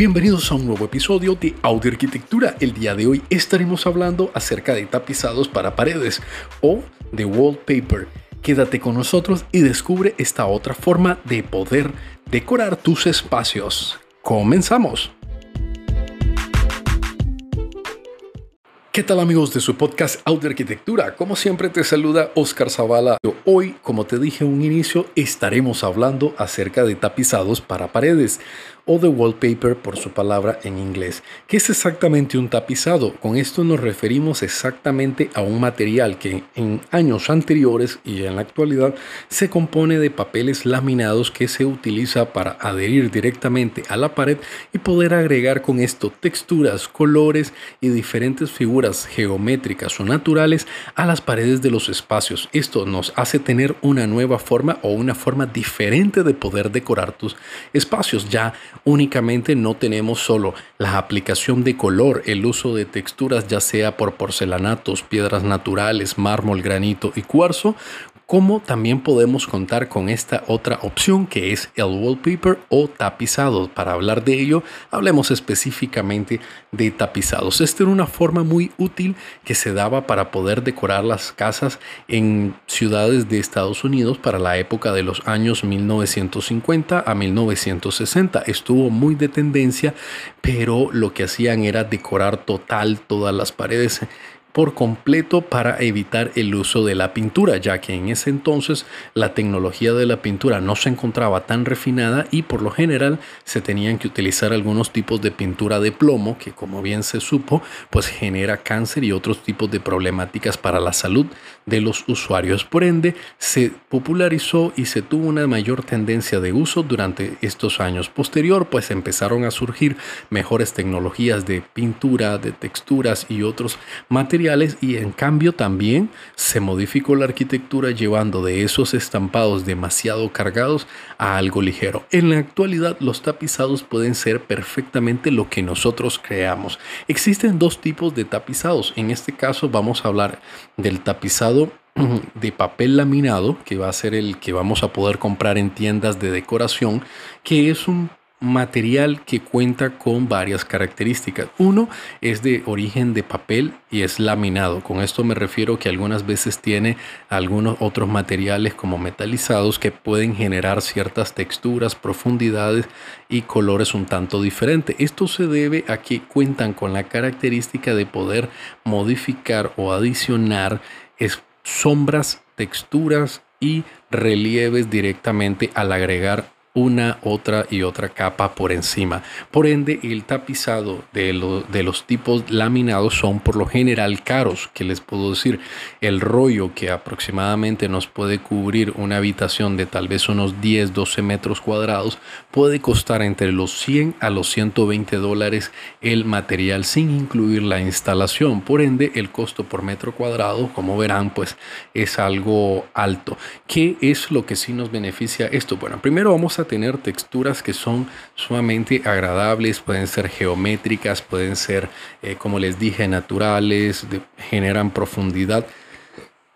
Bienvenidos a un nuevo episodio de Audio Arquitectura. El día de hoy estaremos hablando acerca de tapizados para paredes o de wallpaper. Quédate con nosotros y descubre esta otra forma de poder decorar tus espacios. Comenzamos. ¿Qué tal amigos de su podcast Audio Arquitectura? Como siempre te saluda Oscar Zavala. Hoy, como te dije en un inicio, estaremos hablando acerca de tapizados para paredes o de wallpaper por su palabra en inglés. ¿Qué es exactamente un tapizado? Con esto nos referimos exactamente a un material que en años anteriores y en la actualidad se compone de papeles laminados que se utiliza para adherir directamente a la pared y poder agregar con esto texturas, colores y diferentes figuras geométricas o naturales a las paredes de los espacios. Esto nos hace tener una nueva forma o una forma diferente de poder decorar tus espacios. Ya únicamente no tenemos solo la aplicación de color, el uso de texturas ya sea por porcelanatos, piedras naturales, mármol, granito y cuarzo, como también podemos contar con esta otra opción que es el wallpaper o tapizado. Para hablar de ello, hablemos específicamente de tapizados. Esta era una forma muy útil que se daba para poder decorar las casas en ciudades de Estados Unidos para la época de los años 1950 a 1960. Estuvo muy de tendencia, pero lo que hacían era decorar total todas las paredes por completo para evitar el uso de la pintura, ya que en ese entonces la tecnología de la pintura no se encontraba tan refinada y por lo general se tenían que utilizar algunos tipos de pintura de plomo que como bien se supo pues genera cáncer y otros tipos de problemáticas para la salud de los usuarios. Por ende se popularizó y se tuvo una mayor tendencia de uso durante estos años. Posterior pues empezaron a surgir mejores tecnologías de pintura, de texturas y otros materiales y en cambio también se modificó la arquitectura llevando de esos estampados demasiado cargados a algo ligero. En la actualidad los tapizados pueden ser perfectamente lo que nosotros creamos. Existen dos tipos de tapizados. En este caso vamos a hablar del tapizado de papel laminado, que va a ser el que vamos a poder comprar en tiendas de decoración, que es un material que cuenta con varias características. Uno es de origen de papel y es laminado. Con esto me refiero que algunas veces tiene algunos otros materiales como metalizados que pueden generar ciertas texturas, profundidades y colores un tanto diferentes. Esto se debe a que cuentan con la característica de poder modificar o adicionar sombras, texturas y relieves directamente al agregar una, otra y otra capa por encima. Por ende, el tapizado de, de, los tipos laminados son por lo general caros, que les puedo decir, el rollo que aproximadamente nos puede cubrir una habitación de tal vez unos 10, 12 metros cuadrados, puede costar entre los 100 a los 120 dólares el material sin incluir la instalación. Por ende, el costo por metro cuadrado, como verán, pues es algo alto. ¿Qué es lo que sí nos beneficia esto? Bueno, primero vamos a tener texturas que son sumamente agradables, pueden ser geométricas, pueden ser, eh, como les dije, naturales, generan profundidad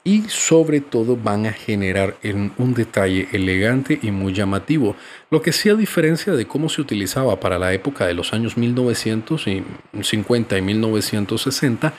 y sobre todo van a generar un detalle elegante y muy llamativo, lo que sí a diferencia de cómo se utilizaba para la época de los años 1950 y 1960,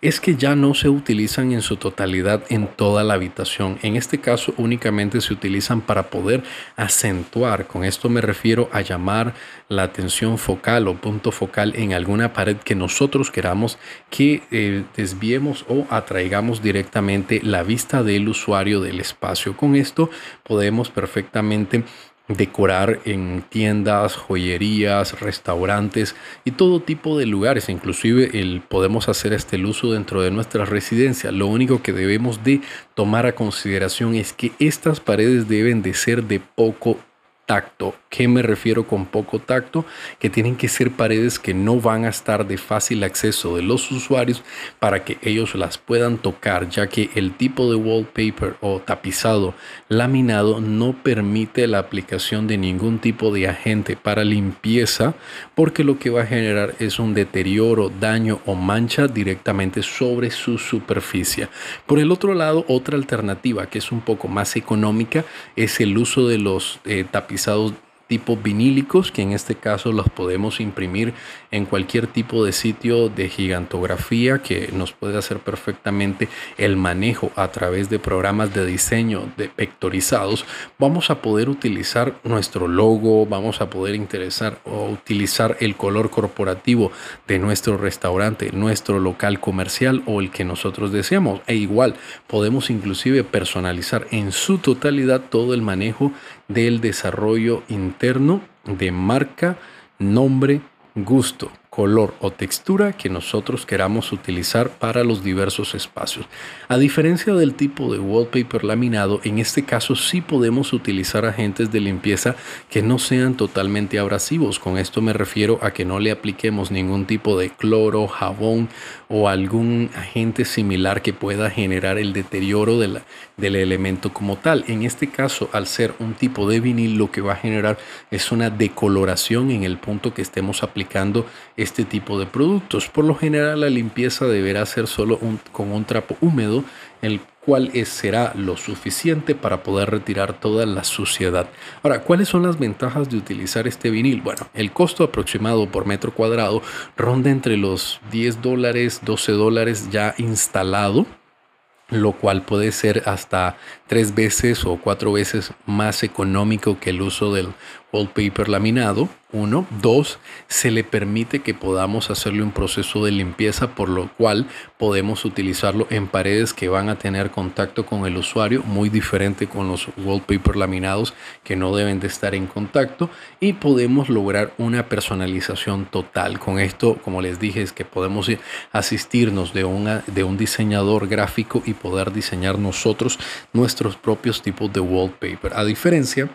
es que ya no se utilizan en su totalidad en toda la habitación. En este caso únicamente se utilizan para poder acentuar. Con esto me refiero a llamar la atención focal o punto focal en alguna pared que nosotros queramos que eh, desviemos o atraigamos directamente la vista del usuario del espacio. Con esto podemos perfectamente decorar en tiendas, joyerías, restaurantes y todo tipo de lugares. Inclusive el, podemos hacer este uso dentro de nuestra residencia. Lo único que debemos de tomar a consideración es que estas paredes deben de ser de poco tacto. ¿Qué me refiero con poco tacto? Que tienen que ser paredes que no van a estar de fácil acceso de los usuarios para que ellos las puedan tocar, ya que el tipo de wallpaper o tapizado laminado no permite la aplicación de ningún tipo de agente para limpieza, porque lo que va a generar es un deterioro, daño o mancha directamente sobre su superficie. Por el otro lado, otra alternativa que es un poco más económica es el uso de los eh, tapizados tipo vinílicos, que en este caso los podemos imprimir en cualquier tipo de sitio de gigantografía que nos puede hacer perfectamente el manejo a través de programas de diseño de vectorizados, vamos a poder utilizar nuestro logo, vamos a poder interesar o utilizar el color corporativo de nuestro restaurante, nuestro local comercial o el que nosotros deseamos. E igual podemos inclusive personalizar en su totalidad todo el manejo del desarrollo interno de marca, nombre, gusto color o textura que nosotros queramos utilizar para los diversos espacios. A diferencia del tipo de wallpaper laminado, en este caso sí podemos utilizar agentes de limpieza que no sean totalmente abrasivos. Con esto me refiero a que no le apliquemos ningún tipo de cloro, jabón o algún agente similar que pueda generar el deterioro del elemento como tal. En este caso, al ser un tipo de vinil, lo que va a generar es una decoloración en el punto que estemos aplicando tipo de productos. Por lo general la limpieza deberá ser solo con un trapo húmedo, el cual será lo suficiente para poder retirar toda la suciedad. Ahora, ¿cuáles son las ventajas de utilizar este vinil? Bueno, el costo aproximado por metro cuadrado ronda entre los 10 dólares, 12 dólares ya instalado lo cual puede ser hasta tres veces o cuatro veces más económico que el uso del wallpaper laminado. Uno. Dos, se le permite que podamos hacerle un proceso de limpieza, por lo cual podemos utilizarlo en paredes que van a tener contacto con el usuario, muy diferente con los wallpaper laminados que no deben de estar en contacto. Y podemos lograr una personalización total. Con esto, como les dije, es que podemos asistirnos de, de un diseñador gráfico y poder diseñar nosotros nuestros propios tipos de wallpaper. A diferencia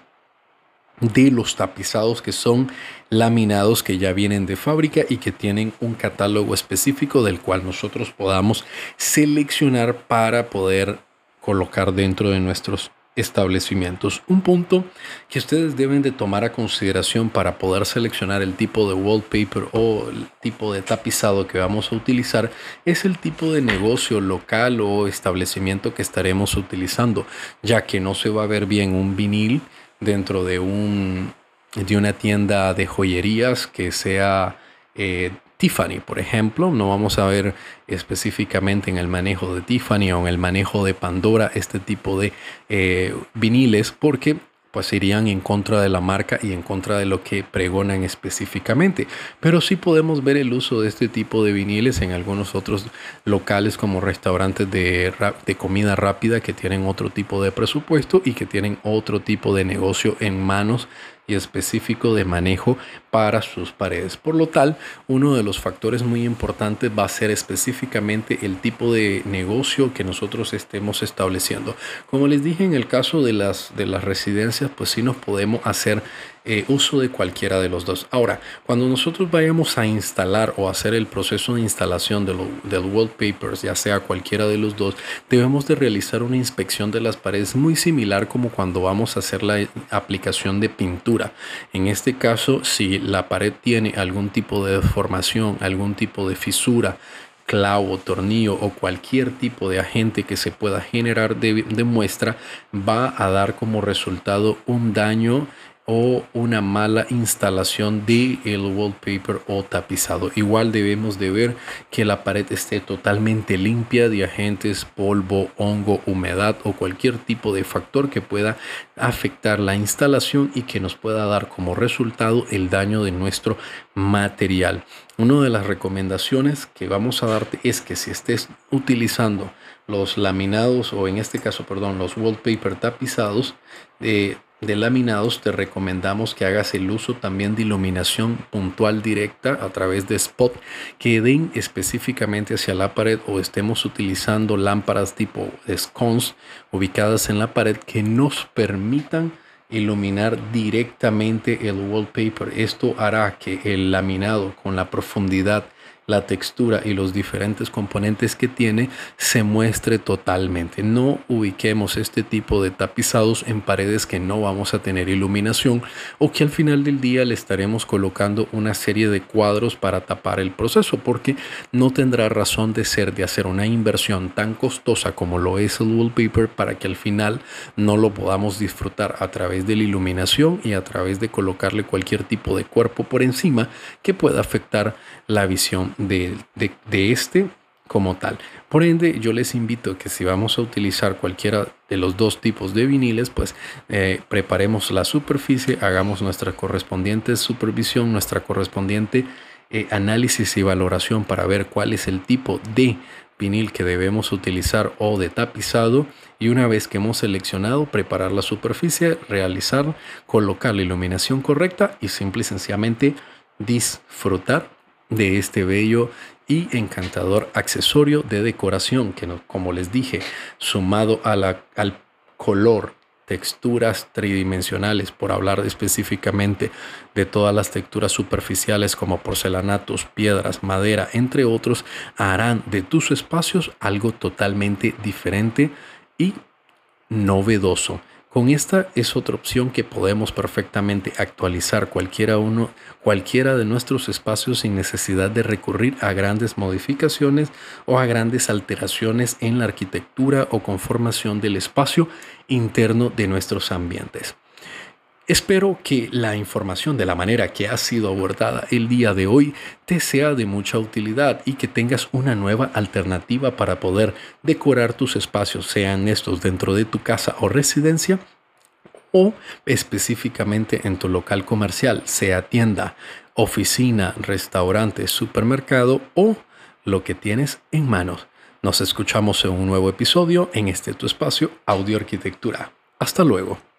de los tapizados que son laminados que ya vienen de fábrica y que tienen un catálogo específico del cual nosotros podamos seleccionar para poder colocar dentro de nuestros establecimientos. Un punto que ustedes deben de tomar a consideración para poder seleccionar el tipo de wallpaper o el tipo de tapizado que vamos a utilizar es el tipo de negocio local o establecimiento que estaremos utilizando, ya que no se va a ver bien un vinil dentro de, un, de una tienda de joyerías que sea eh, Tiffany, por ejemplo. No vamos a ver específicamente en el manejo de Tiffany o en el manejo de Pandora este tipo de eh, viniles porque pues irían en contra de la marca y en contra de lo que pregonan específicamente. Pero sí podemos ver el uso de este tipo de viniles en algunos otros locales como restaurantes de, de comida rápida que tienen otro tipo de presupuesto y que tienen otro tipo de negocio en manos y específico de manejo para sus paredes. Por lo tal, uno de los factores muy importantes va a ser específicamente el tipo de negocio que nosotros estemos estableciendo. Como les dije en el caso de las, de las residencias, pues sí nos podemos hacer eh, uso de cualquiera de los dos. Ahora, cuando nosotros vayamos a instalar o hacer el proceso de instalación de del wallpapers, ya sea cualquiera de los dos, debemos de realizar una inspección de las paredes muy similar como cuando vamos a hacer la aplicación de pintura. En este caso, si la pared tiene algún tipo de deformación, algún tipo de fisura, clavo, tornillo o cualquier tipo de agente que se pueda generar de muestra va a dar como resultado un daño o una mala instalación de el wallpaper o tapizado. Igual debemos de ver que la pared esté totalmente limpia de agentes, polvo, hongo, humedad o cualquier tipo de factor que pueda afectar la instalación y que nos pueda dar como resultado el daño de nuestro material. Una de las recomendaciones que vamos a darte es que si estés utilizando los laminados o en este caso, perdón, los wallpaper tapizados, de de laminados te recomendamos que hagas el uso también de iluminación puntual directa a través de spot que den específicamente hacia la pared o estemos utilizando lámparas tipo scones ubicadas en la pared que nos permitan iluminar directamente el wallpaper. Esto hará que el laminado con la profundidad la textura y los diferentes componentes que tiene se muestre totalmente. No ubiquemos este tipo de tapizados en paredes que no vamos a tener iluminación o que al final del día le estaremos colocando una serie de cuadros para tapar el proceso porque no tendrá razón de ser de hacer una inversión tan costosa como lo es el wallpaper para que al final no lo podamos disfrutar a través de la iluminación y a través de colocarle cualquier tipo de cuerpo por encima que pueda afectar la visión de, este como tal. Por ende, yo les invito que si vamos a utilizar cualquiera de los dos tipos de viniles, pues eh, preparemos la superficie, hagamos nuestra correspondiente supervisión, nuestra correspondiente eh, análisis y valoración para ver cuál es el tipo de vinil que debemos utilizar o de tapizado y una vez que hemos seleccionado preparar la superficie, realizar, colocar la iluminación correcta y simple y sencillamente disfrutar de este bello y encantador accesorio de decoración que, como les dije, sumado a la, al color, texturas tridimensionales, por hablar específicamente de todas las texturas superficiales como porcelanatos, piedras, madera, entre otros, harán de tus espacios algo totalmente diferente y novedoso. Con esta es otra opción que podemos perfectamente actualizar cualquiera, uno, cualquiera de nuestros espacios sin necesidad de recurrir a grandes modificaciones o a grandes alteraciones en la arquitectura o conformación del espacio interno de nuestros ambientes. Espero que la información de la manera que ha sido abordada el día de hoy te sea de mucha utilidad y que tengas una nueva alternativa para poder decorar tus espacios, sean estos dentro de tu casa o residencia o específicamente en tu local comercial, sea tienda, oficina, restaurante, supermercado o lo que tienes en manos. Nos escuchamos en un nuevo episodio en este tu espacio Audio Arquitectura. Hasta luego.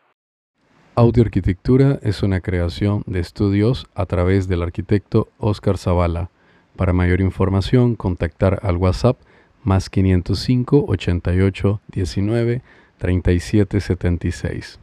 Audio Arquitectura es una creación de estudios a través del arquitecto Oscar Zavala. Para mayor información, contactar al WhatsApp más 505 88 19 37 76.